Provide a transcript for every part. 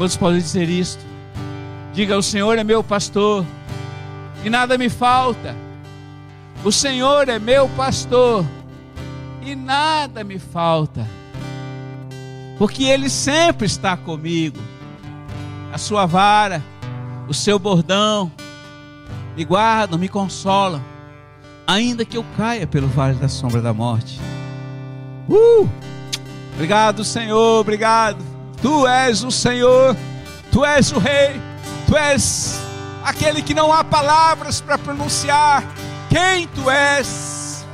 Quantos podem dizer isto? Diga: O Senhor é meu pastor e nada me falta. O Senhor é meu pastor e nada me falta, porque Ele sempre está comigo. A sua vara, o seu bordão, me guardam, me consolam, ainda que eu caia pelo vale da sombra da morte. Uh! Obrigado, Senhor, obrigado. Tu és o Senhor, tu és o Rei, tu és aquele que não há palavras para pronunciar. Quem tu és?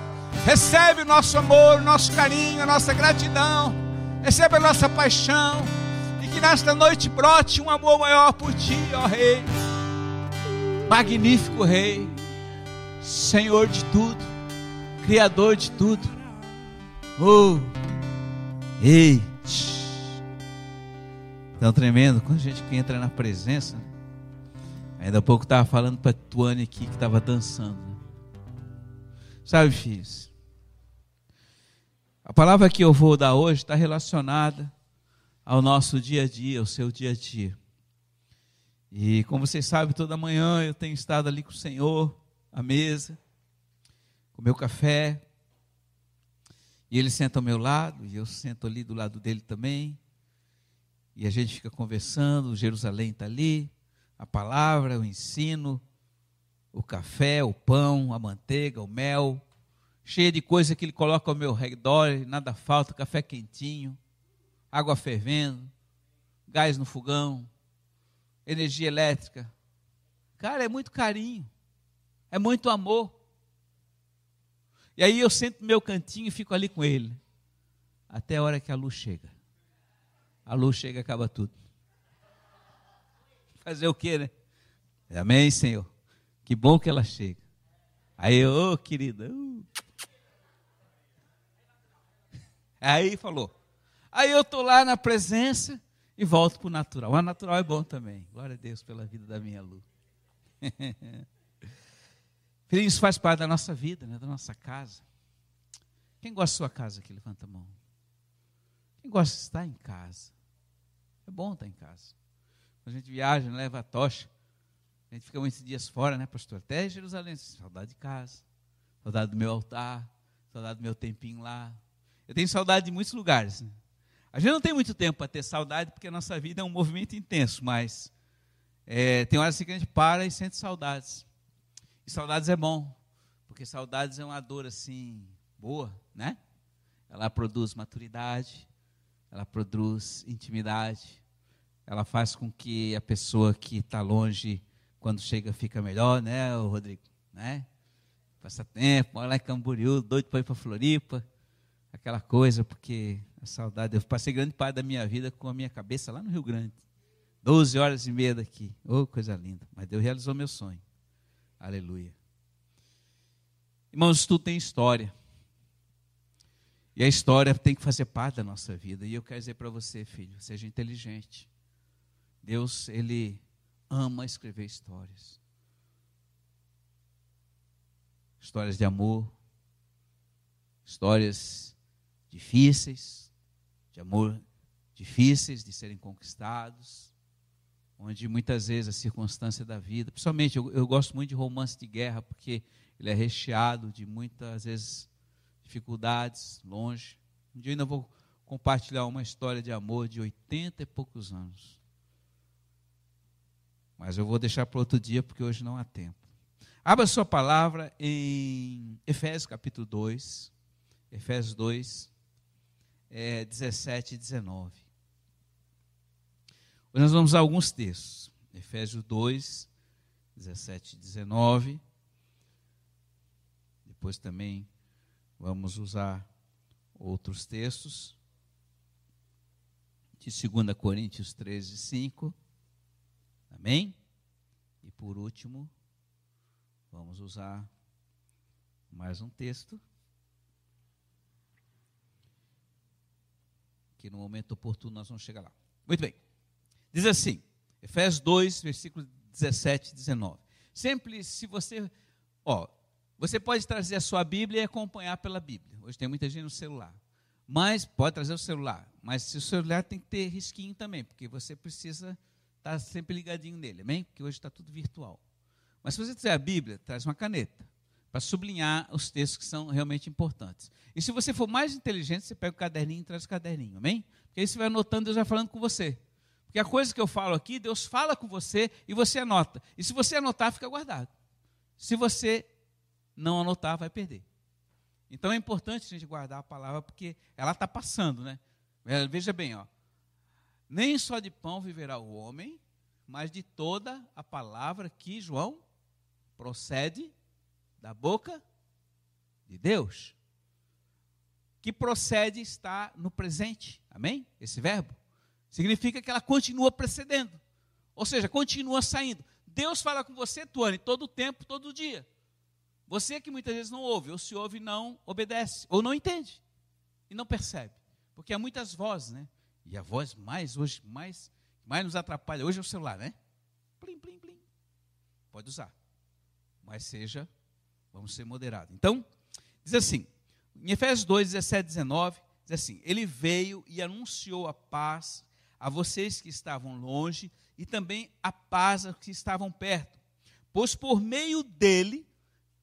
Recebe o nosso amor, o nosso carinho, a nossa gratidão, recebe a nossa paixão, e que nesta noite brote um amor maior por ti, ó Rei. Magnífico Rei, Senhor de tudo, Criador de tudo. Oh, ei, tão tremendo quando a gente entra na presença. Ainda há pouco estava falando para a Tuane aqui que estava dançando. Sabe, filhos? A palavra que eu vou dar hoje está relacionada ao nosso dia a dia, ao seu dia a dia. E como vocês sabem, toda manhã eu tenho estado ali com o Senhor, à mesa, com meu café. E ele senta ao meu lado, e eu sento ali do lado dele também. E a gente fica conversando, Jerusalém está ali, a palavra, o ensino, o café, o pão, a manteiga, o mel, cheia de coisa que ele coloca ao meu redor, nada falta, café quentinho, água fervendo, gás no fogão energia elétrica. Cara, é muito carinho, é muito amor. E aí eu sento no meu cantinho e fico ali com ele, até a hora que a luz chega. A luz chega e acaba tudo. Fazer o quê, né? Amém, Senhor. Que bom que ela chega. Aí ô oh, querida. Uh. Aí falou. Aí eu tô lá na presença e volto para o natural. O natural é bom também. Glória a Deus pela vida da minha Lu. Isso faz parte da nossa vida, né? da nossa casa. Quem gosta da sua casa aqui? Levanta a mão. Quem gosta de estar em casa? É bom estar em casa. Quando a gente viaja, leva a tocha. A gente fica muitos dias fora, né, pastor? Até Jerusalém. Saudade de casa. Saudade do meu altar. Saudade do meu tempinho lá. Eu tenho saudade de muitos lugares. Né? A gente não tem muito tempo para ter saudade, porque a nossa vida é um movimento intenso, mas é, tem horas assim que a gente para e sente saudades. E saudades é bom, porque saudades é uma dor assim, boa, né? Ela produz maturidade, ela produz intimidade, ela faz com que a pessoa que está longe, quando chega, fica melhor, né, Rodrigo? Né? Passa tempo, mora lá em Camboriú, doido para ir para Floripa, aquela coisa, porque a saudade. Eu passei grande parte da minha vida com a minha cabeça lá no Rio Grande. Doze horas e meia daqui. Oh, coisa linda. Mas Deus realizou meu sonho. Aleluia. Irmãos, tudo tem história. E a história tem que fazer parte da nossa vida. E eu quero dizer para você, filho, seja inteligente. Deus, Ele ama escrever histórias. Histórias de amor, histórias difíceis, de amor difíceis de serem conquistados, onde muitas vezes a circunstância da vida, principalmente eu, eu gosto muito de romance de guerra, porque ele é recheado de muitas vezes dificuldades, longe. Um dia eu ainda vou compartilhar uma história de amor de 80 e poucos anos. Mas eu vou deixar para outro dia, porque hoje não há tempo. Abra sua palavra em Efésios capítulo 2. Efésios 2, é, 17 e 19. Hoje nós vamos a alguns textos. Efésios 2, 17 e 19. Depois também vamos usar outros textos. De 2 Coríntios 13, 5. Amém? E por último, vamos usar mais um texto. que no momento oportuno nós vamos chegar lá. Muito bem. Diz assim, Efésios 2, versículos 17 e 19. Sempre se você, ó, você pode trazer a sua Bíblia e acompanhar pela Bíblia. Hoje tem muita gente no celular. Mas pode trazer o celular. Mas se o celular tem que ter risquinho também, porque você precisa estar sempre ligadinho nele, amém? Porque hoje está tudo virtual. Mas se você tiver a Bíblia, traz uma caneta para sublinhar os textos que são realmente importantes. E se você for mais inteligente, você pega o caderninho e traz o caderninho, amém? Porque aí você vai anotando, Deus vai falando com você. Porque a coisa que eu falo aqui, Deus fala com você e você anota. E se você anotar, fica guardado. Se você não anotar, vai perder. Então é importante a gente guardar a palavra, porque ela está passando, né? É, veja bem, ó. Nem só de pão viverá o homem, mas de toda a palavra que João procede da boca de Deus. Que procede está no presente. Amém? Esse verbo significa que ela continua precedendo. Ou seja, continua saindo. Deus fala com você, Tuane, todo o tempo, todo dia. Você que muitas vezes não ouve, ou se ouve não obedece, ou não entende, e não percebe. Porque há muitas vozes, né? E a voz mais hoje, mais, mais nos atrapalha hoje é o celular, né? Plim, plim, plim. Pode usar. Mas seja, vamos ser moderados. Então, diz assim, em Efésios 2, 17, 19, diz assim: Ele veio e anunciou a paz a vocês que estavam longe e também a paz aos que estavam perto. Pois por meio dele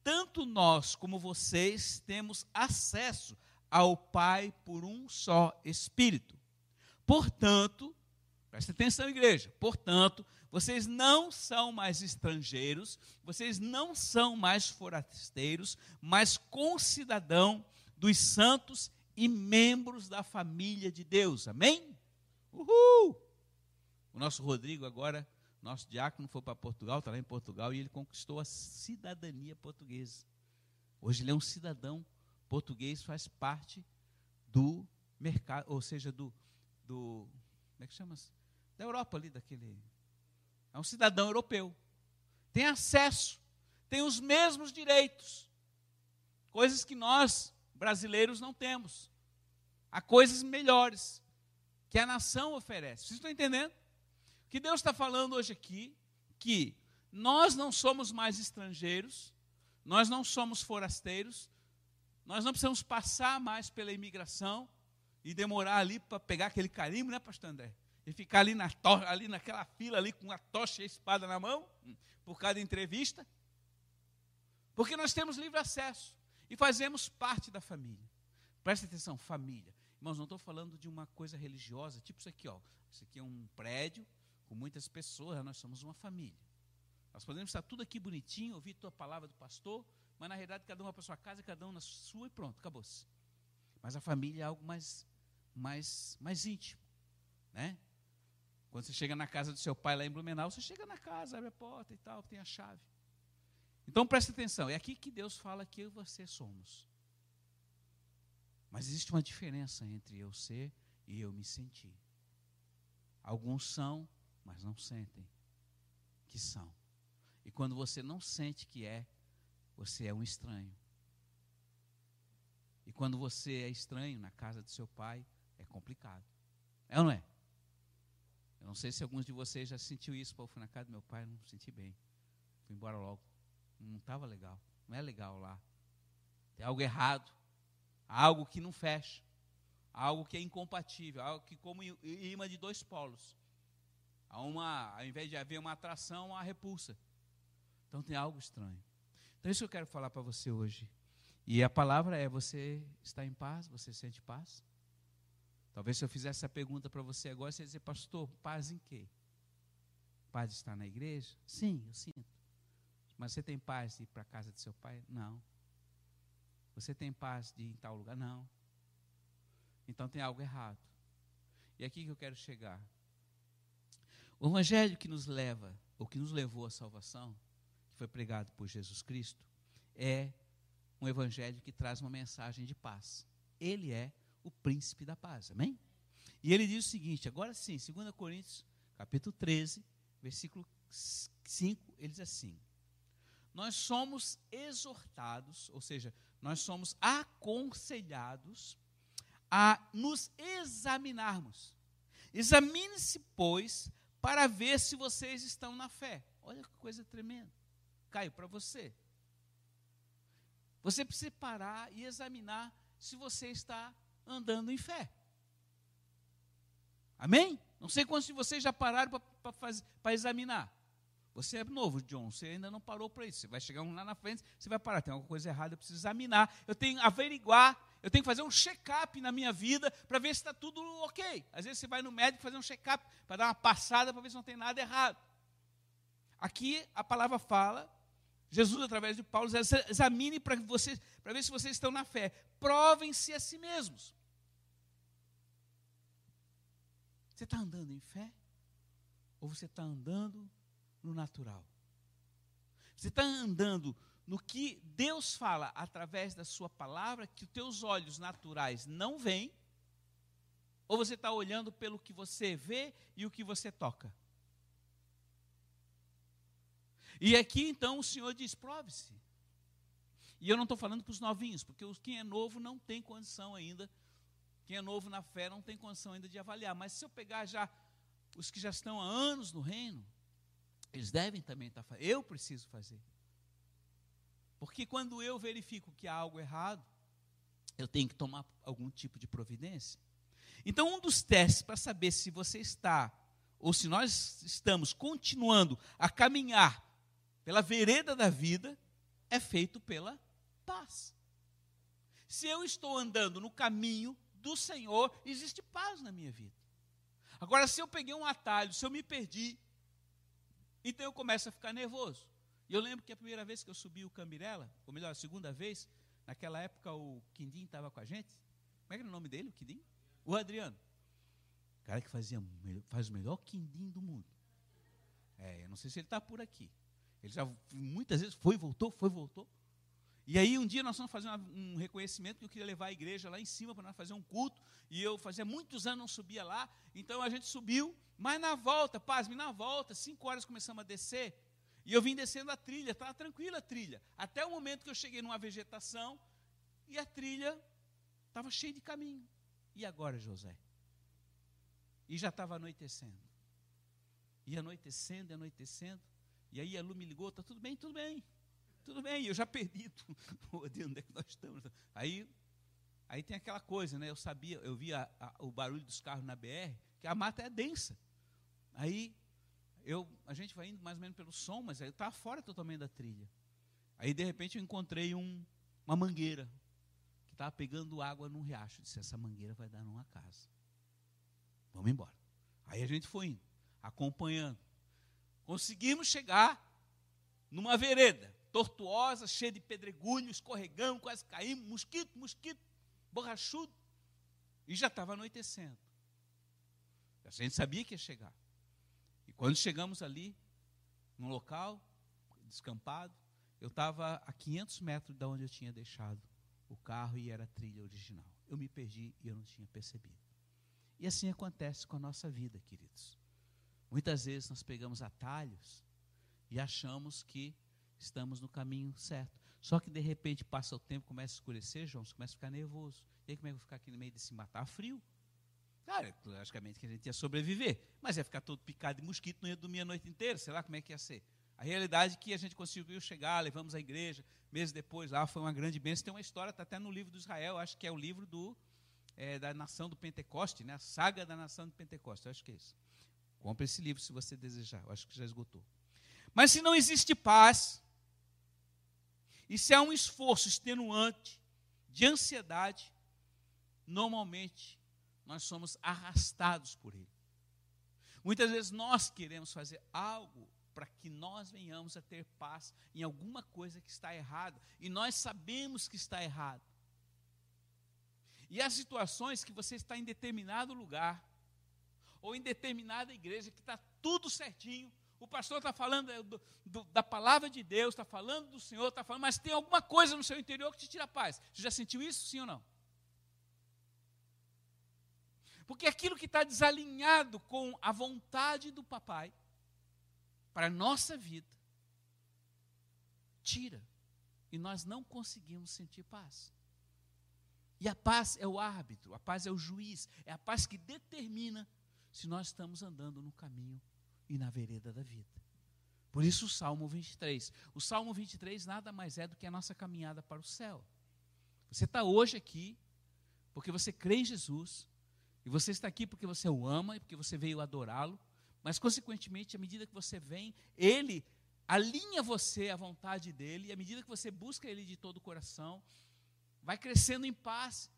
tanto nós como vocês temos acesso ao Pai por um só Espírito. Portanto, preste atenção, igreja, portanto, vocês não são mais estrangeiros, vocês não são mais forasteiros, mas concidadão dos santos e membros da família de Deus. Amém? Uhul! O nosso Rodrigo agora nosso diácono foi para Portugal, está lá em Portugal, e ele conquistou a cidadania portuguesa. Hoje ele é um cidadão português, faz parte do mercado, ou seja, do, do como é que chama? -se? Da Europa ali, daquele. É um cidadão europeu. Tem acesso, tem os mesmos direitos. Coisas que nós, brasileiros, não temos. Há coisas melhores que a nação oferece. Vocês estão entendendo? Que Deus está falando hoje aqui que nós não somos mais estrangeiros, nós não somos forasteiros, nós não precisamos passar mais pela imigração e demorar ali para pegar aquele carimbo, né, pastor André? E ficar ali, na ali naquela fila ali com a tocha e a espada na mão, por cada entrevista. Porque nós temos livre acesso e fazemos parte da família. Presta atenção, família. Irmãos, não estou falando de uma coisa religiosa, tipo isso aqui, ó. Isso aqui é um prédio, com muitas pessoas, nós somos uma família. Nós podemos estar tudo aqui bonitinho, ouvir tua palavra do pastor, mas na realidade cada um vai para sua casa, cada um na sua e pronto, acabou-se. Mas a família é algo mais, mais, mais íntimo, né? Quando você chega na casa do seu pai lá em Blumenau, você chega na casa, abre a porta e tal, tem a chave. Então preste atenção, é aqui que Deus fala que eu e você somos. Mas existe uma diferença entre eu ser e eu me sentir. Alguns são mas não sentem que são. E quando você não sente que é, você é um estranho. E quando você é estranho na casa do seu pai, é complicado. É ou não é? Eu não sei se alguns de vocês já sentiu isso. Pô, fui na casa do meu pai, não me senti bem. Fui embora logo. Não estava legal. Não é legal lá. Tem algo errado. Algo que não fecha. Algo que é incompatível. Algo que como imã de dois polos há uma, ao invés de haver uma atração, há repulsa. Então tem algo estranho. Então isso que eu quero falar para você hoje. E a palavra é: você está em paz? Você sente paz? Talvez se eu fizesse essa pergunta para você agora, você ia dizer, pastor, paz em quê? Paz de estar na igreja? Sim, eu sinto. Mas você tem paz de ir para a casa de seu pai? Não. Você tem paz de ir em tal lugar? Não. Então tem algo errado. E aqui que eu quero chegar. O evangelho que nos leva, ou que nos levou à salvação, que foi pregado por Jesus Cristo, é um evangelho que traz uma mensagem de paz. Ele é o príncipe da paz. Amém? E ele diz o seguinte, agora sim, 2 Coríntios, capítulo 13, versículo 5, ele diz assim: Nós somos exortados, ou seja, nós somos aconselhados a nos examinarmos. Examine-se, pois, para ver se vocês estão na fé. Olha que coisa tremenda. Caio, para você. Você precisa parar e examinar se você está andando em fé. Amém? Não sei quantos de vocês já pararam para examinar. Você é novo, John, você ainda não parou para isso. Você vai chegar lá na frente, você vai parar. Tem alguma coisa errada, eu preciso examinar. Eu tenho que averiguar, eu tenho que fazer um check-up na minha vida para ver se está tudo ok. Às vezes você vai no médico fazer um check-up para dar uma passada para ver se não tem nada errado. Aqui a palavra fala, Jesus, através de Paulo, examine para vocês, para ver se vocês estão na fé. Provem-se a si mesmos. Você está andando em fé? Ou você está andando no natural? Você está andando no que Deus fala através da sua palavra, que os teus olhos naturais não veem? Ou você está olhando pelo que você vê e o que você toca? E aqui então o Senhor diz: prove-se. E eu não estou falando para os novinhos, porque quem é novo não tem condição ainda quem é novo na fé não tem condição ainda de avaliar. Mas se eu pegar já os que já estão há anos no reino, eles devem também estar fazendo. Eu preciso fazer. Porque quando eu verifico que há algo errado, eu tenho que tomar algum tipo de providência. Então, um dos testes para saber se você está, ou se nós estamos continuando a caminhar pela vereda da vida, é feito pela paz. Se eu estou andando no caminho do Senhor, existe paz na minha vida. Agora, se eu peguei um atalho, se eu me perdi, então eu começo a ficar nervoso. Eu lembro que a primeira vez que eu subi o Cambirela, ou melhor, a segunda vez, naquela época o Quindim estava com a gente. Como é que era o nome dele, o Quindim? O Adriano. O cara que fazia, faz o melhor Quindim do mundo. É, eu não sei se ele está por aqui. Ele já muitas vezes foi, voltou, foi, voltou. E aí um dia nós vamos fazer um reconhecimento que eu queria levar a igreja lá em cima para nós fazer um culto. E eu fazia muitos anos não subia lá. Então a gente subiu, mas na volta, pasme, na volta, cinco horas começamos a descer. E eu vim descendo a trilha, estava tranquila a trilha. Até o momento que eu cheguei numa vegetação e a trilha estava cheia de caminho. E agora, José? E já estava anoitecendo. E anoitecendo, anoitecendo. E aí a Lu me ligou, está tudo bem, tudo bem. Tudo bem, eu já perdi onde é que nós estamos. Aí, aí tem aquela coisa, né? Eu sabia, eu via a, o barulho dos carros na BR, que a mata é densa. Aí eu, a gente vai indo mais ou menos pelo som, mas eu estava fora totalmente da trilha. Aí de repente eu encontrei um, uma mangueira que estava pegando água num riacho. Eu disse, essa mangueira vai dar numa casa. Vamos embora. Aí a gente foi indo, acompanhando. Conseguimos chegar numa vereda tortuosa, cheia de pedregulho, escorregão, quase caímos, mosquito, mosquito, borrachudo. E já estava anoitecendo. A gente sabia que ia chegar. Quando chegamos ali, num local descampado, eu estava a 500 metros de onde eu tinha deixado o carro e era a trilha original. Eu me perdi e eu não tinha percebido. E assim acontece com a nossa vida, queridos. Muitas vezes nós pegamos atalhos e achamos que estamos no caminho certo. Só que de repente passa o tempo, começa a escurecer, João, você começa a ficar nervoso. E aí como é que eu vou ficar aqui no meio desse matar frio? Claro, logicamente que a gente ia sobreviver, mas ia ficar todo picado de mosquito, não ia dormir a noite inteira, sei lá como é que ia ser. A realidade é que a gente conseguiu chegar, levamos a igreja, meses depois lá foi uma grande bênção. Tem uma história, está até no livro do Israel, acho que é o livro do, é, da nação do Pentecoste, né? a saga da nação do Pentecoste, acho que é isso. Compre esse livro se você desejar, eu acho que já esgotou. Mas se não existe paz, e se há um esforço extenuante de ansiedade, normalmente nós somos arrastados por ele. Muitas vezes nós queremos fazer algo para que nós venhamos a ter paz em alguma coisa que está errada, e nós sabemos que está errado. E há situações que você está em determinado lugar, ou em determinada igreja, que está tudo certinho, o pastor está falando é, do, do, da palavra de Deus, está falando do Senhor, está falando, mas tem alguma coisa no seu interior que te tira paz. Você já sentiu isso, sim ou não? Porque aquilo que está desalinhado com a vontade do papai para a nossa vida, tira. E nós não conseguimos sentir paz. E a paz é o árbitro, a paz é o juiz, é a paz que determina se nós estamos andando no caminho e na vereda da vida. Por isso o Salmo 23. O Salmo 23 nada mais é do que a nossa caminhada para o céu. Você está hoje aqui porque você crê em Jesus, e você está aqui porque você o ama e porque você veio adorá-lo, mas, consequentemente, à medida que você vem, ele alinha você à vontade dele, e à medida que você busca ele de todo o coração, vai crescendo em paz.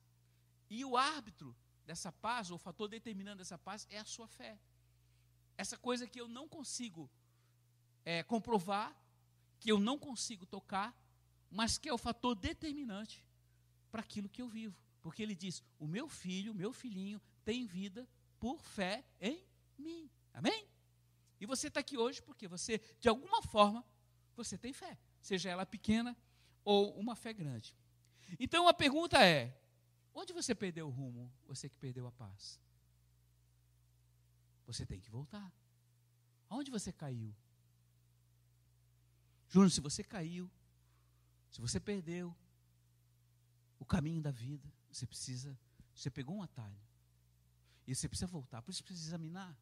E o árbitro dessa paz, ou o fator determinante dessa paz, é a sua fé. Essa coisa que eu não consigo é, comprovar, que eu não consigo tocar, mas que é o fator determinante para aquilo que eu vivo. Porque ele diz: o meu filho, o meu filhinho, tem vida por fé em mim. Amém? E você está aqui hoje porque você, de alguma forma, você tem fé, seja ela pequena ou uma fé grande. Então a pergunta é: onde você perdeu o rumo? Você que perdeu a paz. Você tem que voltar. Aonde você caiu? Júnior, se você caiu, se você perdeu o caminho da vida, você precisa, você pegou um atalho. E você precisa voltar, por isso precisa examinar.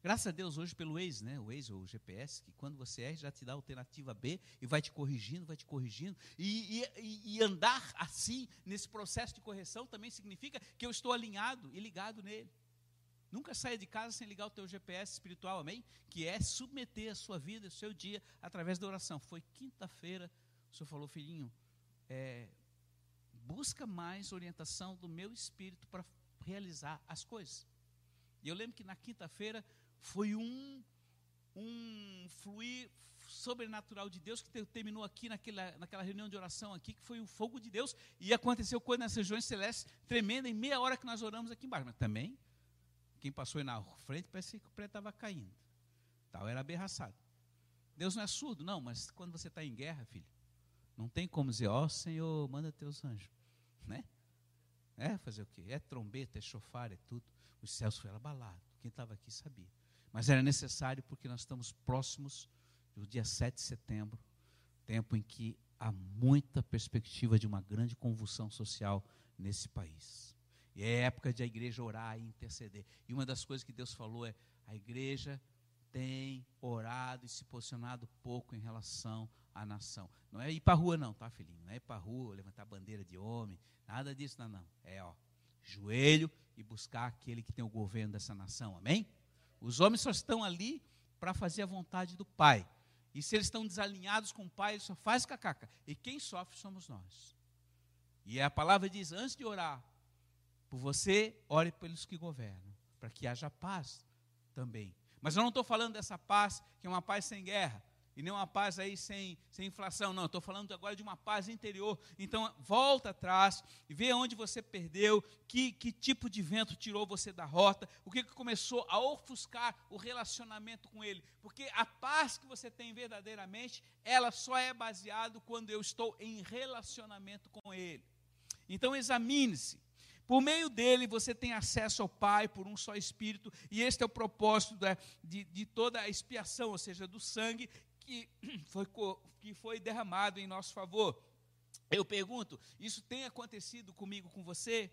Graças a Deus hoje pelo Waze, né? O Waze ou o GPS, que quando você erra já te dá a alternativa B e vai te corrigindo, vai te corrigindo. E, e, e, andar assim, nesse processo de correção, também significa que eu estou alinhado e ligado nele. Nunca saia de casa sem ligar o teu GPS espiritual, amém? Que é submeter a sua vida, o seu dia, através da oração. Foi quinta-feira, o senhor falou, filhinho, é, busca mais orientação do meu espírito para realizar as coisas. E eu lembro que na quinta-feira foi um, um fluir sobrenatural de Deus que terminou aqui naquela, naquela reunião de oração aqui, que foi o fogo de Deus, e aconteceu coisa nas regiões celestes tremenda em meia hora que nós oramos aqui embaixo. Mas também, quem passou aí na frente, parecia que o prédio estava caindo. Tal, era aberraçado. Deus não é surdo, não, mas quando você está em guerra, filho, não tem como dizer, ó oh, Senhor, manda teus anjos. Né? É fazer o quê? É trombeta, é chofar, é tudo. Os céus foram abalados. Quem estava aqui sabia. Mas era necessário porque nós estamos próximos do dia 7 de setembro, tempo em que há muita perspectiva de uma grande convulsão social nesse país. E é época de a igreja orar e interceder. E uma das coisas que Deus falou é: a igreja tem orado e se posicionado pouco em relação à nação. Não é ir para a rua, não, tá, filhinho? Não é ir para a rua, levantar bandeira de homem, nada disso, não, não. É, ó, joelho e buscar aquele que tem o governo dessa nação, amém? Os homens só estão ali para fazer a vontade do Pai. E se eles estão desalinhados com o Pai, ele só faz cacaca. E quem sofre somos nós. E a palavra diz: antes de orar por você, ore pelos que governam, para que haja paz também. Mas eu não estou falando dessa paz que é uma paz sem guerra e nem uma paz aí sem, sem inflação. Não, estou falando agora de uma paz interior. Então, volta atrás e vê onde você perdeu, que, que tipo de vento tirou você da rota, o que, que começou a ofuscar o relacionamento com Ele. Porque a paz que você tem verdadeiramente, ela só é baseada quando eu estou em relacionamento com Ele. Então, examine-se. Por meio dele você tem acesso ao Pai por um só Espírito, e este é o propósito da, de, de toda a expiação, ou seja, do sangue que foi, que foi derramado em nosso favor. Eu pergunto, isso tem acontecido comigo, com você?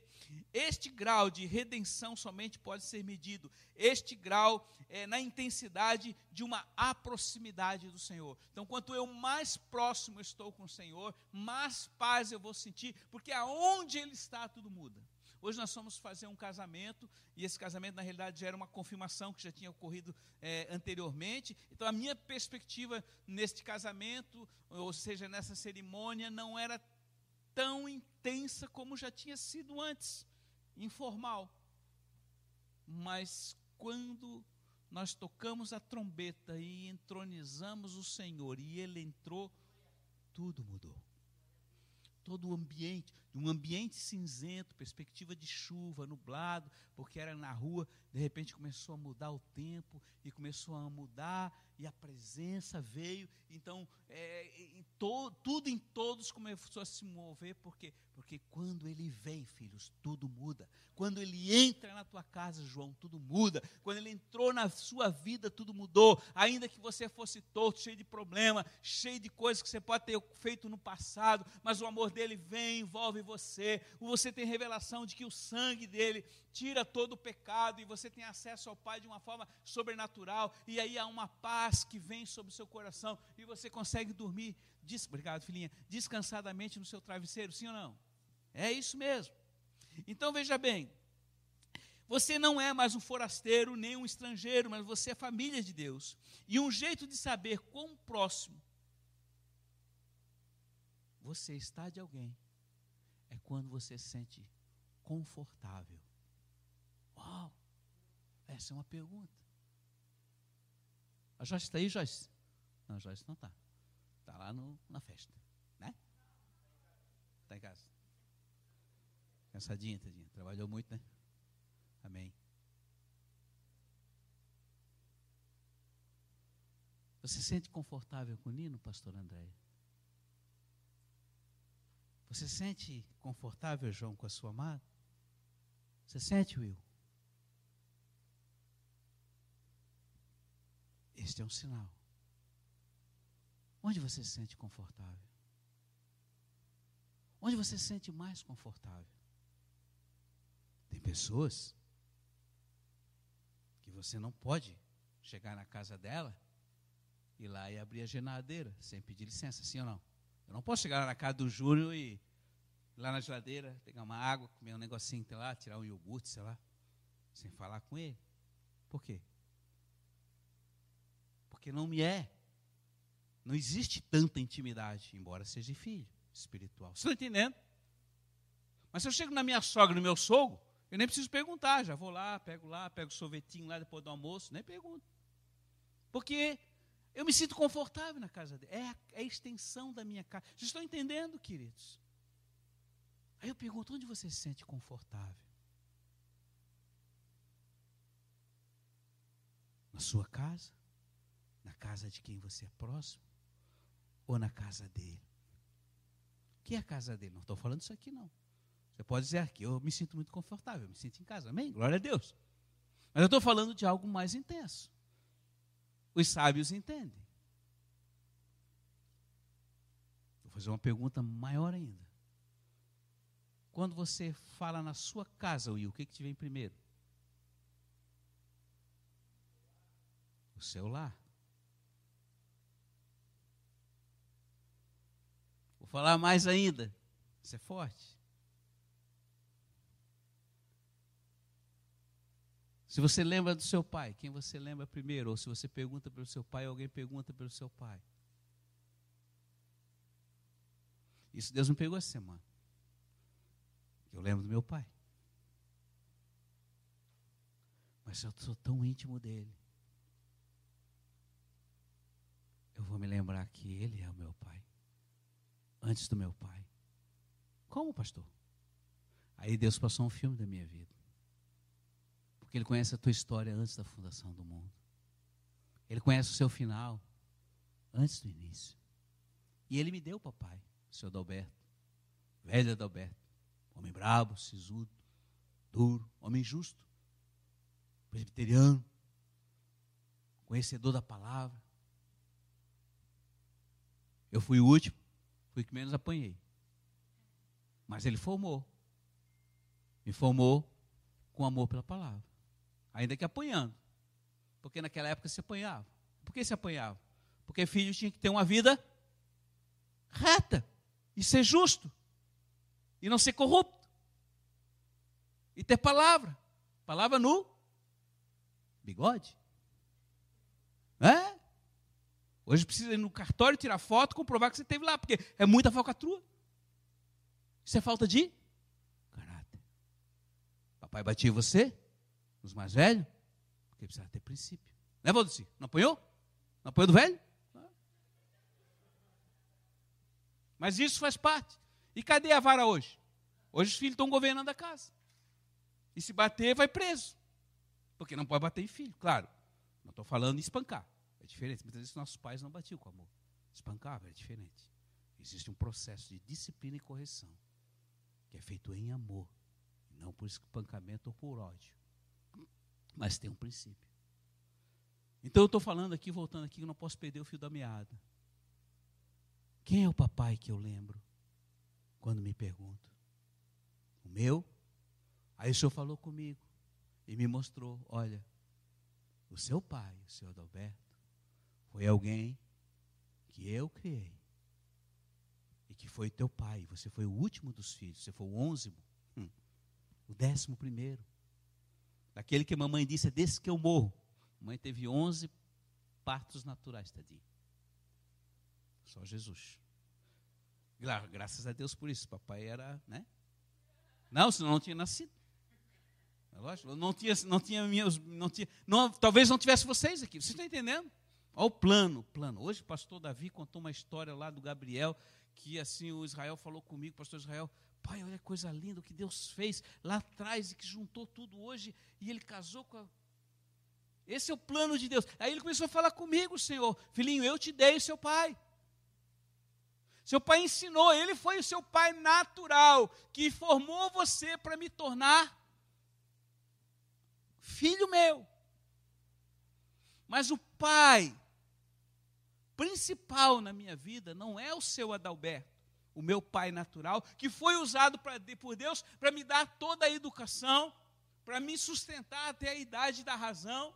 Este grau de redenção somente pode ser medido, este grau é na intensidade de uma aproximidade do Senhor. Então, quanto eu mais próximo estou com o Senhor, mais paz eu vou sentir, porque aonde Ele está, tudo muda. Hoje nós fomos fazer um casamento, e esse casamento, na realidade, já era uma confirmação que já tinha ocorrido é, anteriormente. Então, a minha perspectiva neste casamento, ou seja, nessa cerimônia, não era tão intensa como já tinha sido antes, informal. Mas quando nós tocamos a trombeta e entronizamos o Senhor, e Ele entrou, tudo mudou todo o ambiente, um ambiente cinzento, perspectiva de chuva, nublado, porque era na rua, de repente começou a mudar o tempo e começou a mudar e a presença veio. Então, é, to, tudo em todos começou a se mover, porque porque quando ele vem, filhos, tudo muda. Quando ele entra na tua casa, João, tudo muda. Quando ele entrou na sua vida, tudo mudou. Ainda que você fosse torto, cheio de problema, cheio de coisas que você pode ter feito no passado, mas o amor dele vem, envolve você. Você tem revelação de que o sangue dele tira todo o pecado e você tem acesso ao Pai de uma forma sobrenatural. E aí há uma paz que vem sobre o seu coração e você consegue dormir, obrigado, filhinha, descansadamente no seu travesseiro, sim ou não? É isso mesmo. Então veja bem, você não é mais um forasteiro, nem um estrangeiro, mas você é família de Deus. E um jeito de saber quão próximo você está de alguém é quando você se sente confortável. Uau! Essa é uma pergunta. A Joyce está aí, Joyce? Não, a Joyce não está. Está lá no, na festa, né? Está em casa. Cansadinha, tadinha. Trabalhou muito, né? Amém. Você se sente confortável com o Nino, pastor André? Você se sente confortável, João, com a sua amada? Você sente, Will? Este é um sinal. Onde você se sente confortável? Onde você se sente mais confortável? Tem pessoas que você não pode chegar na casa dela, ir lá e abrir a geladeira sem pedir licença, sim ou não? Eu não posso chegar lá na casa do Júlio e ir lá na geladeira, pegar uma água, comer um negocinho lá, tirar um iogurte, sei lá, sem falar com ele. Por quê? Porque não me é. Não existe tanta intimidade, embora seja filho espiritual. Você está entendendo? Mas se eu chego na minha sogra, no meu sogro, eu nem preciso perguntar, já vou lá, pego lá, pego sorvetinho lá depois do almoço, nem pergunto. Porque eu me sinto confortável na casa dele. É a, é a extensão da minha casa. Vocês estão entendendo, queridos? Aí eu pergunto: onde você se sente confortável? Na sua casa? Na casa de quem você é próximo? Ou na casa dele? Que é a casa dele? Não estou falando isso aqui, não. Você pode dizer que eu me sinto muito confortável, eu me sinto em casa. Amém? Glória a Deus. Mas eu estou falando de algo mais intenso. Os sábios entendem. Vou fazer uma pergunta maior ainda. Quando você fala na sua casa, Will, o que, que te vem primeiro? O seu lar. Falar mais ainda. Você é forte. Se você lembra do seu pai, quem você lembra primeiro? Ou se você pergunta pelo seu pai, alguém pergunta pelo seu pai. Isso Deus me pegou essa semana. Eu lembro do meu pai. Mas eu sou tão íntimo dele. Eu vou me lembrar que ele é o meu pai. Antes do meu pai. Como, pastor? Aí Deus passou um filme da minha vida. Porque Ele conhece a tua história antes da fundação do mundo. Ele conhece o seu final antes do início. E Ele me deu, papai, o seu Adalberto, velho Adalberto. Homem brabo, sisudo, duro, homem justo, presbiteriano, conhecedor da palavra. Eu fui o último, fui que menos apanhei. Mas ele formou. Me formou com amor pela palavra. Ainda que apanhando. Porque naquela época se apanhava. Por que se apanhava? Porque filho tinha que ter uma vida reta e ser justo e não ser corrupto. E ter palavra. Palavra no bigode. É? Hoje precisa ir no cartório tirar foto, comprovar que você teve lá, porque é muita falcatrua. Isso é falta de caráter. Papai batia você, os mais velhos, porque precisava ter princípio. Né, Valdeci? Não apanhou? Não apanhou do velho? Mas isso faz parte. E cadê a vara hoje? Hoje os filhos estão governando a casa. E se bater, vai preso. Porque não pode bater em filho, claro. Não estou falando em espancar. É diferente. Muitas vezes nossos pais não batiam com amor. Espancava, é diferente. Existe um processo de disciplina e correção. Que é feito em amor. Não por espancamento ou por ódio. Mas tem um princípio. Então eu estou falando aqui, voltando aqui, que eu não posso perder o fio da meada. Quem é o papai que eu lembro? quando me pergunto. O meu? Aí o senhor falou comigo e me mostrou: olha, o seu pai, o senhor Adalberto, foi alguém que eu criei e que foi teu pai. Você foi o último dos filhos, você foi o onzimo, hum, o décimo primeiro. Daquele que a mamãe disse, é desse que eu morro. A mãe teve onze partos naturais, tadinho. Só Jesus. Graças a Deus por isso. Papai era, né? Não, senão não tinha nascido. É lógico, não tinha, não tinha não tinha, não, talvez não tivesse vocês aqui. Vocês estão entendendo? Olha o plano, plano. Hoje o pastor Davi contou uma história lá do Gabriel, que assim o Israel falou comigo, pastor Israel, pai, olha que coisa linda o que Deus fez lá atrás e que juntou tudo hoje e ele casou com a... Esse é o plano de Deus. Aí ele começou a falar comigo, Senhor, filhinho, eu te dei o seu pai. Seu pai ensinou, ele foi o seu pai natural, que formou você para me tornar filho meu. Mas o pai principal na minha vida não é o seu Adalberto, o meu pai natural, que foi usado pra, por Deus para me dar toda a educação, para me sustentar até a idade da razão,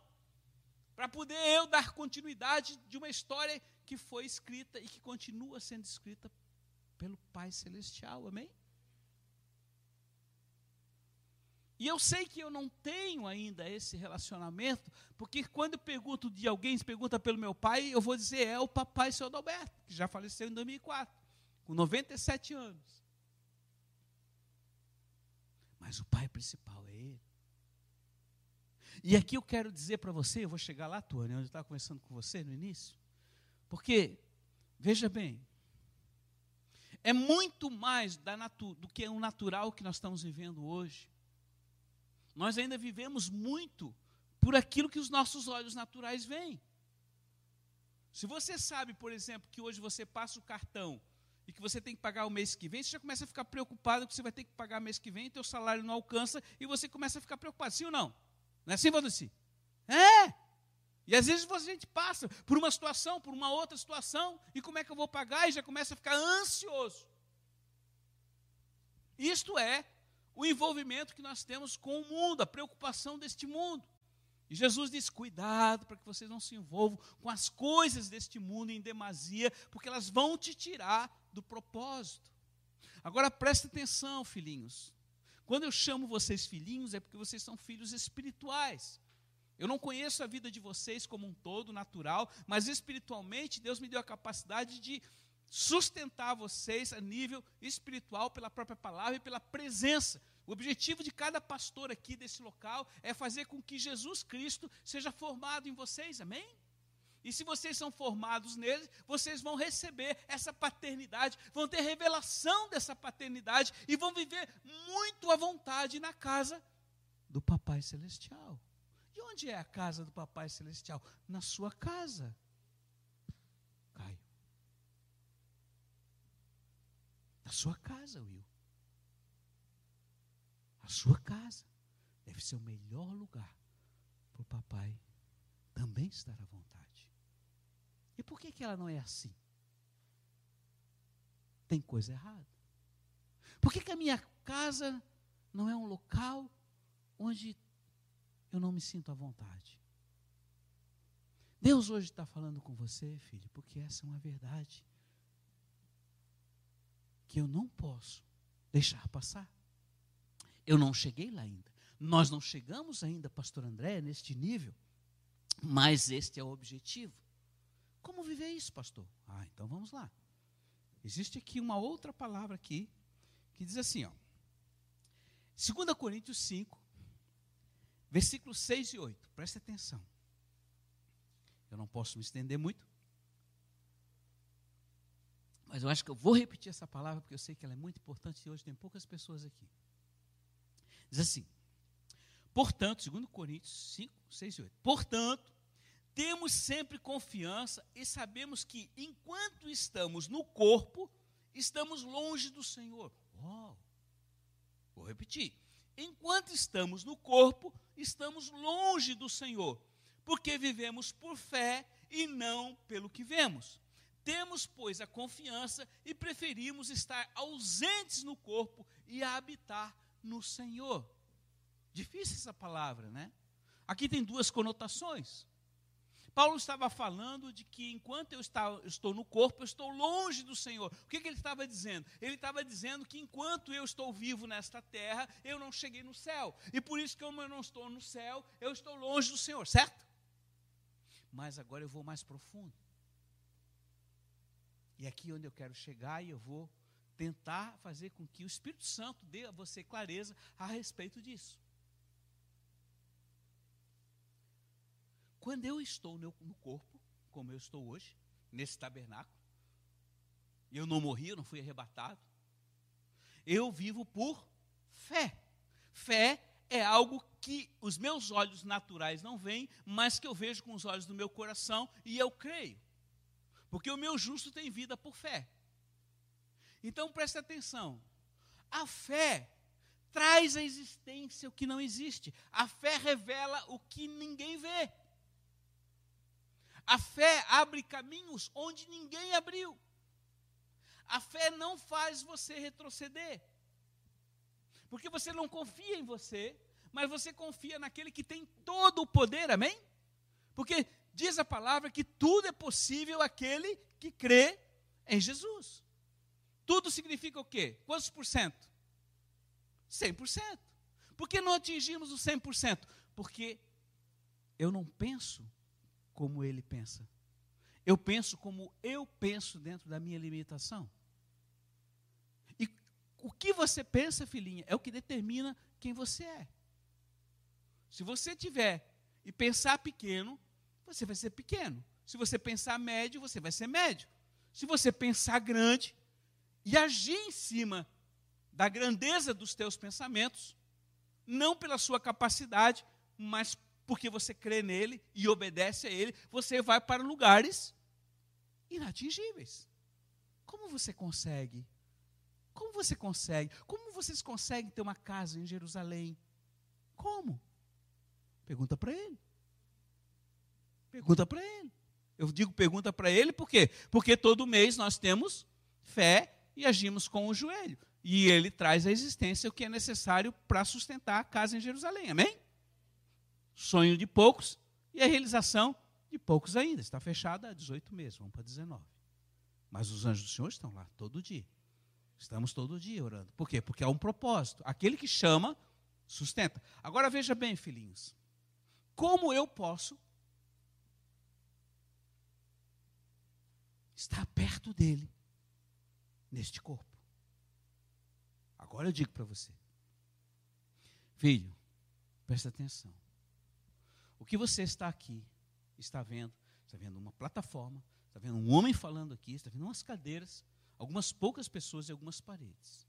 para poder eu dar continuidade de uma história que foi escrita e que continua sendo escrita pelo Pai Celestial, amém? E eu sei que eu não tenho ainda esse relacionamento, porque quando eu pergunto de alguém, se pergunta pelo meu pai, eu vou dizer, é o papai seu Adalberto, que já faleceu em 2004, com 97 anos. Mas o pai principal é ele. E aqui eu quero dizer para você, eu vou chegar lá, Tony, onde eu estava conversando com você no início, porque, veja bem, é muito mais do que o natural que nós estamos vivendo hoje. Nós ainda vivemos muito por aquilo que os nossos olhos naturais veem. Se você sabe, por exemplo, que hoje você passa o cartão e que você tem que pagar o mês que vem, você já começa a ficar preocupado que você vai ter que pagar o mês que vem, teu salário não alcança e você começa a ficar preocupado, sim ou não? Não é assim, Valdeci? É! E às vezes a gente passa por uma situação, por uma outra situação, e como é que eu vou pagar? E já começa a ficar ansioso. Isto é o envolvimento que nós temos com o mundo, a preocupação deste mundo. E Jesus diz: cuidado para que vocês não se envolvam com as coisas deste mundo em demasia, porque elas vão te tirar do propósito. Agora preste atenção, filhinhos. Quando eu chamo vocês filhinhos, é porque vocês são filhos espirituais. Eu não conheço a vida de vocês como um todo, natural, mas espiritualmente Deus me deu a capacidade de sustentar vocês a nível espiritual pela própria palavra e pela presença. O objetivo de cada pastor aqui desse local é fazer com que Jesus Cristo seja formado em vocês, amém? E se vocês são formados nele, vocês vão receber essa paternidade, vão ter revelação dessa paternidade e vão viver muito à vontade na casa do Papai Celestial. E onde é a casa do Papai Celestial? Na sua casa. A sua casa, Will. Sua casa deve ser o melhor lugar para o papai também estar à vontade. E por que, que ela não é assim? Tem coisa errada. Por que, que a minha casa não é um local onde eu não me sinto à vontade? Deus hoje está falando com você, filho, porque essa é uma verdade que eu não posso deixar passar. Eu não cheguei lá ainda. Nós não chegamos ainda, pastor André, neste nível, mas este é o objetivo. Como viver isso, pastor? Ah, então vamos lá. Existe aqui uma outra palavra aqui que diz assim, ó. 2 Coríntios 5, versículos 6 e 8. Preste atenção. Eu não posso me estender muito, mas eu acho que eu vou repetir essa palavra porque eu sei que ela é muito importante e hoje tem poucas pessoas aqui. Diz assim: Portanto, segundo Coríntios 5, 6 e 8. Portanto, temos sempre confiança e sabemos que enquanto estamos no corpo, estamos longe do Senhor. Uau! Vou repetir. Enquanto estamos no corpo, estamos longe do Senhor, porque vivemos por fé e não pelo que vemos. Temos, pois, a confiança e preferimos estar ausentes no corpo e habitar no Senhor. Difícil essa palavra, né? Aqui tem duas conotações. Paulo estava falando de que enquanto eu, estou no corpo, eu estou longe do Senhor. O que, que ele estava dizendo? Ele estava dizendo que enquanto eu estou vivo nesta terra, eu não cheguei no céu. E por isso, como eu não estou no céu, eu estou longe do Senhor, certo? Mas agora eu vou mais profundo. E aqui é onde eu quero chegar e eu vou tentar fazer com que o Espírito Santo dê a você clareza a respeito disso. Quando eu estou no, corpo, como eu estou hoje, nesse tabernáculo, eu não morri, eu não fui arrebatado, eu vivo por fé. Fé é algo que os meus olhos naturais não veem, mas que eu vejo com os olhos do meu coração e eu creio. Porque o meu justo tem vida por fé. Então preste atenção. A fé traz à existência o que não existe. A fé revela o que ninguém vê. A fé abre caminhos onde ninguém abriu. A fé não faz você retroceder. Porque você não confia em você, mas você confia naquele que tem todo o poder, amém? Porque diz a palavra que tudo é possível aquele que crê em Jesus. Tudo significa o quê? Quantos por cento? 100%. Por que não atingimos o 100%? Porque eu não penso como ele pensa. Eu penso como eu penso dentro da minha limitação. E o que você pensa, filhinha, é o que determina quem você é. Se você tiver e pensar pequeno, você vai ser pequeno. Se você pensar médio, você vai ser médio. Se você pensar grande e agir em cima da grandeza dos teus pensamentos, não pela sua capacidade, mas porque você crê nele e obedece a ele, você vai para lugares inatingíveis. Como você consegue? Como você consegue? Como vocês conseguem ter uma casa em Jerusalém? Como? Pergunta para ele. Pergunta para ele. Eu digo pergunta para ele por quê? Porque todo mês nós temos fé e agimos com o joelho. E ele traz à existência o que é necessário para sustentar a casa em Jerusalém. Amém? sonho de poucos e a realização de poucos ainda. Está fechada há 18 meses, vamos para 19. Mas os anjos do Senhor estão lá todo dia. Estamos todo dia orando. Por quê? Porque há um propósito. Aquele que chama, sustenta. Agora veja bem, filhinhos. Como eu posso estar perto dele neste corpo? Agora eu digo para você. Filho, presta atenção. O que você está aqui, está vendo, está vendo uma plataforma, está vendo um homem falando aqui, está vendo umas cadeiras, algumas poucas pessoas e algumas paredes.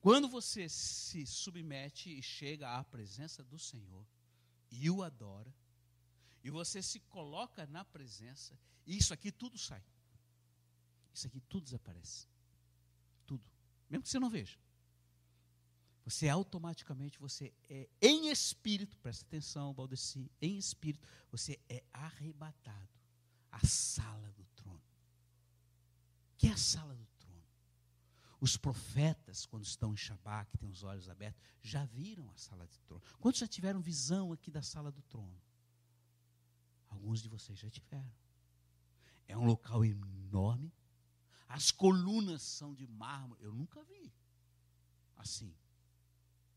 Quando você se submete e chega à presença do Senhor e o adora, e você se coloca na presença, isso aqui tudo sai. Isso aqui tudo desaparece. Tudo. Mesmo que você não veja. Você automaticamente, você é em espírito, presta atenção, Baldeci, em espírito, você é arrebatado à sala do trono. Que é a sala do trono? Os profetas, quando estão em Shabá, que têm os olhos abertos, já viram a sala do trono. Quantos já tiveram visão aqui da sala do trono? Alguns de vocês já tiveram. É um local enorme. As colunas são de mármore. Eu nunca vi assim.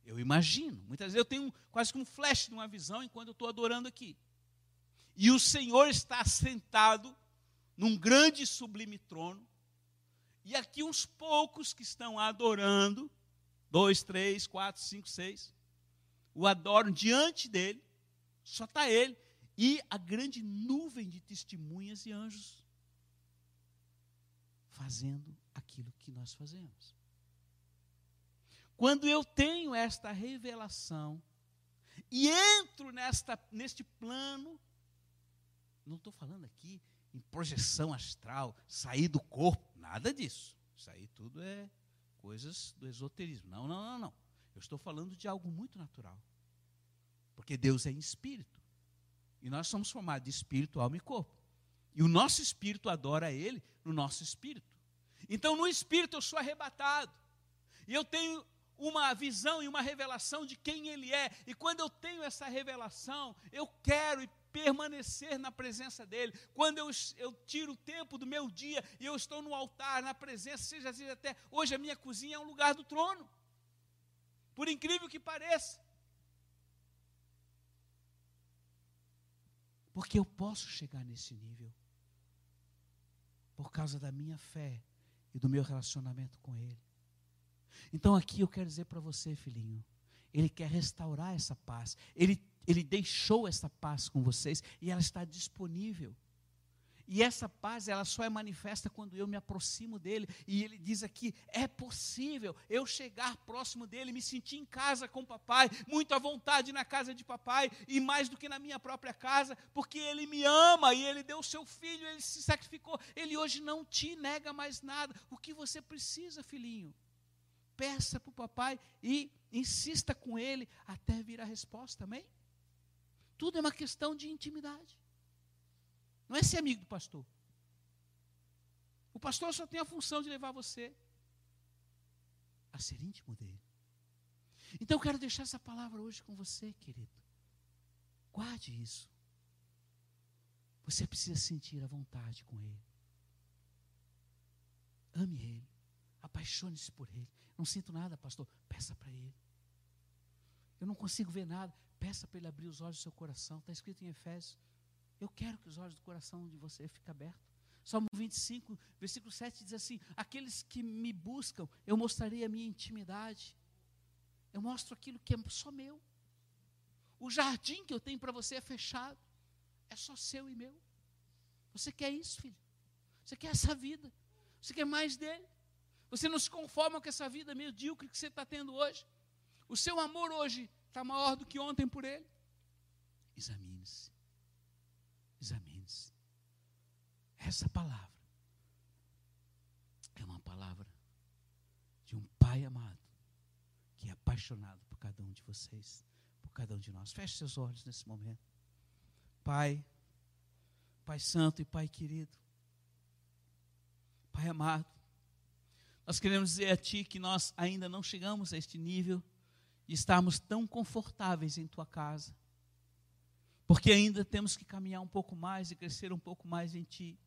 Eu imagino. Muitas vezes eu tenho quase que um flash de uma visão enquanto eu estou adorando aqui. E o Senhor está sentado num grande e sublime trono. E aqui uns poucos que estão adorando, dois, três, quatro, cinco, seis, o adoram diante dele, só está ele, e a grande nuvem de testemunhas e anjos fazendo aquilo que nós fazemos. Quando eu tenho esta revelação e entro nesta, neste plano, não estou falando aqui em projeção astral, sair do corpo, nada disso. Isso aí tudo é coisas do esoterismo. Não, não, não, não. Eu estou falando de algo muito natural. Porque Deus é em espírito. E nós somos formados de espírito, alma e corpo. E o nosso espírito adora Ele no nosso espírito. Então, no espírito, eu sou arrebatado. E eu tenho uma visão e uma revelação de quem Ele é. E quando eu tenho essa revelação, eu quero permanecer na presença dEle. Quando eu, eu tiro o tempo do meu dia e eu estou no altar, na presença, seja assim até hoje a minha cozinha é um lugar do trono. Por incrível que pareça. Porque eu posso chegar nesse nível. Por causa da minha fé e do meu relacionamento com Ele. Então aqui eu quero dizer para você, filhinho, Ele quer restaurar essa paz. Ele, ele deixou essa paz com vocês e ela está disponível. E essa paz, ela só é manifesta quando eu me aproximo dele. E ele diz aqui: é possível eu chegar próximo dele, me sentir em casa com papai, muito à vontade na casa de papai, e mais do que na minha própria casa, porque ele me ama e ele deu o seu filho, ele se sacrificou. Ele hoje não te nega mais nada. O que você precisa, filhinho? Peça para o papai e insista com ele até vir a resposta, amém? Tudo é uma questão de intimidade. Não é ser amigo do pastor. O pastor só tem a função de levar você a ser íntimo dele. Então eu quero deixar essa palavra hoje com você, querido. Guarde isso. Você precisa sentir a vontade com ele. Ame ele. Apaixone-se por ele. Não sinto nada, pastor. Peça para ele. Eu não consigo ver nada. Peça para ele abrir os olhos do seu coração. Está escrito em Efésios. Eu quero que os olhos do coração de você fiquem abertos. Salmo 25, versículo 7 diz assim: Aqueles que me buscam, eu mostrarei a minha intimidade. Eu mostro aquilo que é só meu. O jardim que eu tenho para você é fechado. É só seu e meu. Você quer isso, filho? Você quer essa vida? Você quer mais dele? Você não se conforma com essa vida medíocre que você está tendo hoje? O seu amor hoje está maior do que ontem por ele? Examine-se. Examine-se. Essa palavra é uma palavra de um pai amado que é apaixonado por cada um de vocês, por cada um de nós. Feche seus olhos nesse momento. Pai, Pai Santo e Pai querido, Pai amado, nós queremos dizer a Ti que nós ainda não chegamos a este nível de estarmos tão confortáveis em Tua casa porque ainda temos que caminhar um pouco mais e crescer um pouco mais em Ti.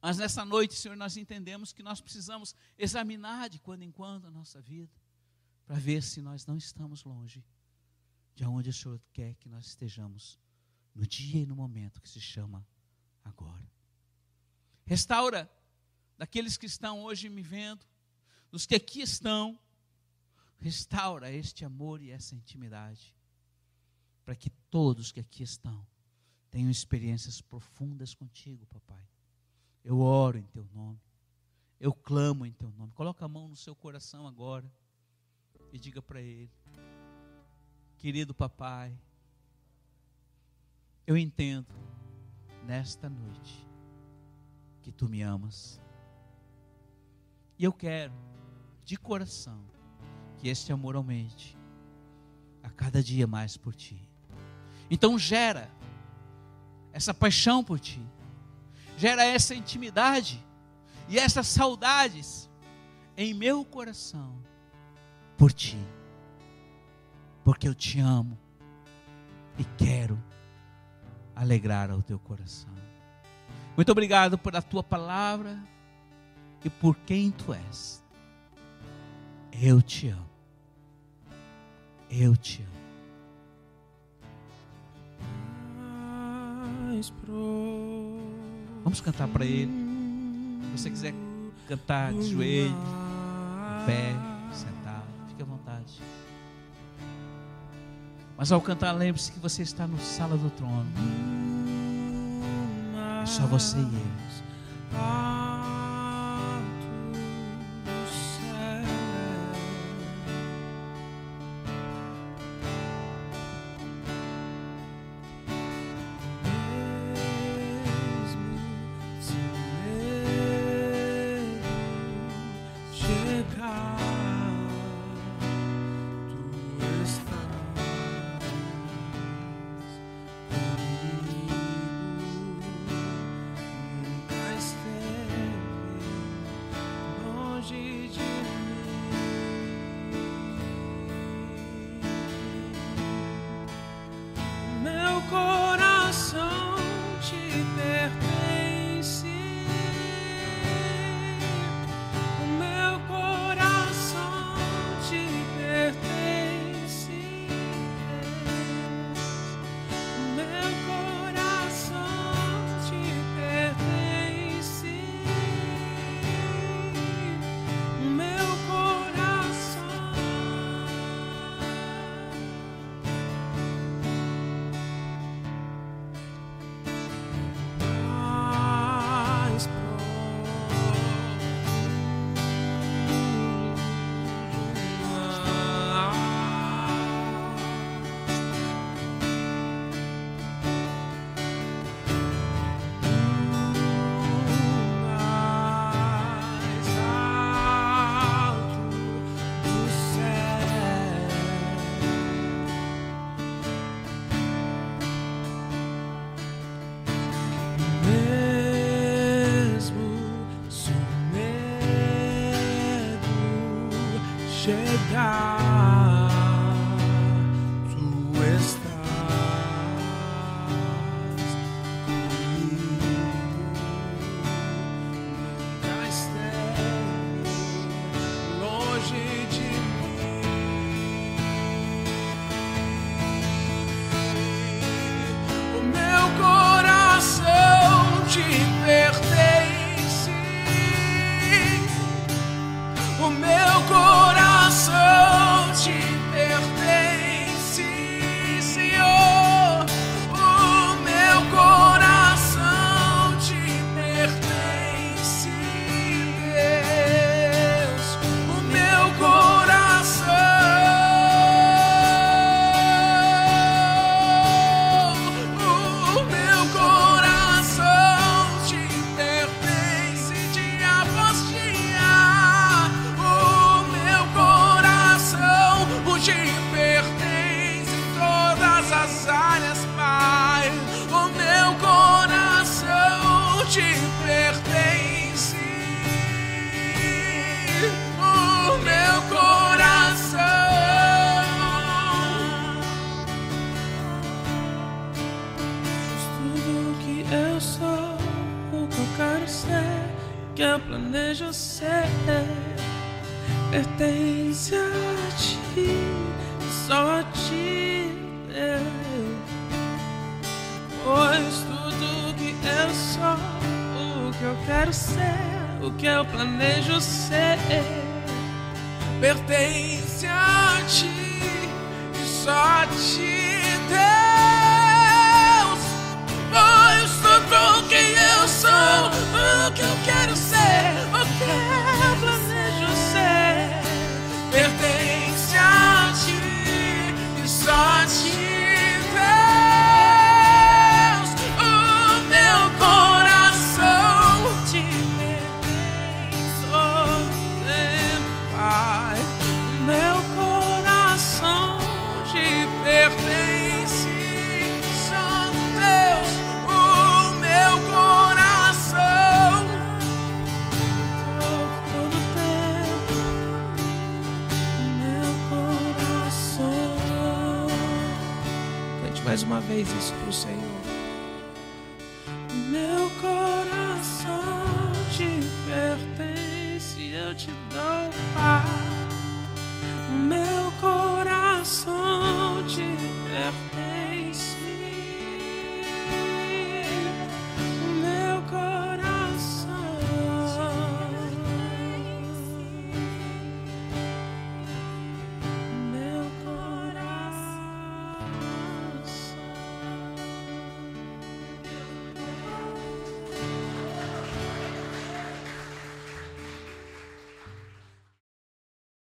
Mas nessa noite, Senhor, nós entendemos que nós precisamos examinar de quando em quando a nossa vida, para ver se nós não estamos longe de onde o Senhor quer que nós estejamos, no dia e no momento que se chama agora. Restaura daqueles que estão hoje me vendo, dos que aqui estão, restaura este amor e essa intimidade para que todos que aqui estão tenham experiências profundas contigo, papai. Eu oro em teu nome. Eu clamo em teu nome. Coloca a mão no seu coração agora e diga para ele: Querido papai, eu entendo nesta noite que tu me amas. E eu quero, de coração, que este amor aumente a cada dia mais por ti. Então gera essa paixão por ti, gera essa intimidade e essas saudades em meu coração por ti, porque eu te amo e quero alegrar o teu coração. Muito obrigado por a tua palavra e por quem tu és. Eu te amo. Eu te amo. Vamos cantar para Ele. Se você quiser cantar de joelho, pé, sentado, fique à vontade. Mas ao cantar, lembre-se que você está no sala do trono. É só você e Ele. meu coração. pertence a ti, só a ti, Pois tudo que eu sou, o que eu quero ser, o que eu planejo ser, pertence a ti, só a ti.